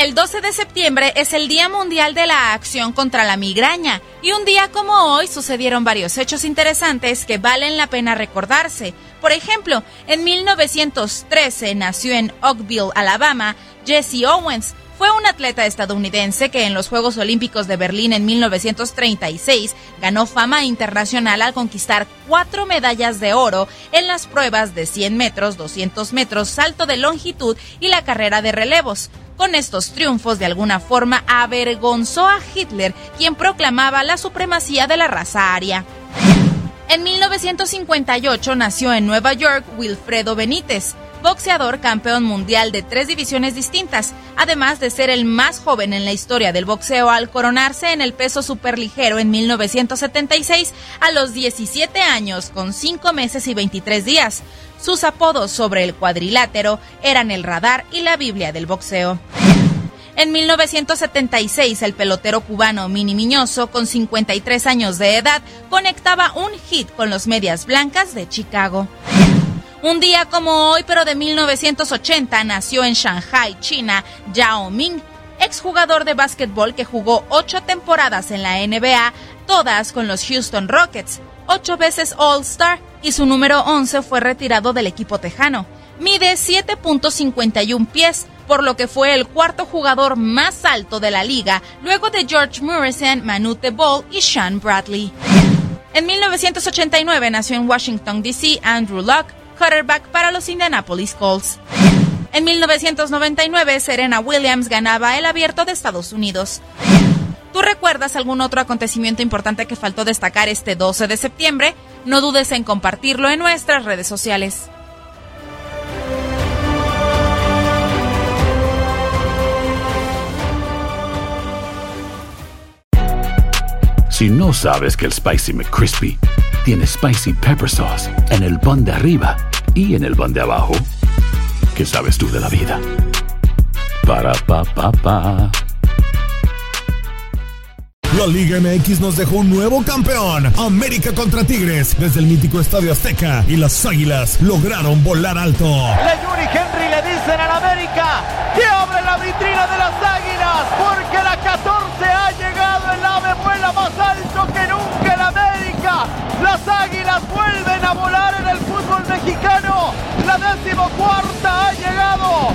El 12 de septiembre es el Día Mundial de la Acción contra la Migraña y un día como hoy sucedieron varios hechos interesantes que valen la pena recordarse. Por ejemplo, en 1913 nació en Oakville, Alabama, Jesse Owens. Fue un atleta estadounidense que en los Juegos Olímpicos de Berlín en 1936 ganó fama internacional al conquistar cuatro medallas de oro en las pruebas de 100 metros, 200 metros, salto de longitud y la carrera de relevos. Con estos triunfos, de alguna forma, avergonzó a Hitler, quien proclamaba la supremacía de la raza aria. En 1958 nació en Nueva York Wilfredo Benítez, boxeador campeón mundial de tres divisiones distintas, además de ser el más joven en la historia del boxeo al coronarse en el peso superligero en 1976 a los 17 años con 5 meses y 23 días. Sus apodos sobre el cuadrilátero eran el radar y la Biblia del boxeo. En 1976, el pelotero cubano Mini Miñoso, con 53 años de edad, conectaba un hit con los Medias Blancas de Chicago. Un día como hoy, pero de 1980, nació en Shanghai, China, Yao Ming, exjugador de básquetbol que jugó ocho temporadas en la NBA, todas con los Houston Rockets, ocho veces All-Star y su número 11 fue retirado del equipo tejano. Mide 7.51 pies, por lo que fue el cuarto jugador más alto de la liga, luego de George Morrison, Manute Ball y Sean Bradley. En 1989 nació en Washington, D.C. Andrew Luck, quarterback para los Indianapolis Colts. En 1999, Serena Williams ganaba el abierto de Estados Unidos. ¿Tú recuerdas algún otro acontecimiento importante que faltó destacar este 12 de septiembre? No dudes en compartirlo en nuestras redes sociales. Si no sabes que el Spicy McCrispy tiene Spicy Pepper Sauce en el pan de arriba y en el pan de abajo, ¿qué sabes tú de la vida? Para, pa, pa, pa. La Liga MX nos dejó un nuevo campeón. América contra Tigres desde el mítico Estadio Azteca y las Águilas lograron volar alto. Le Yuri Henry le dicen al América que abre la vitrina de las Águilas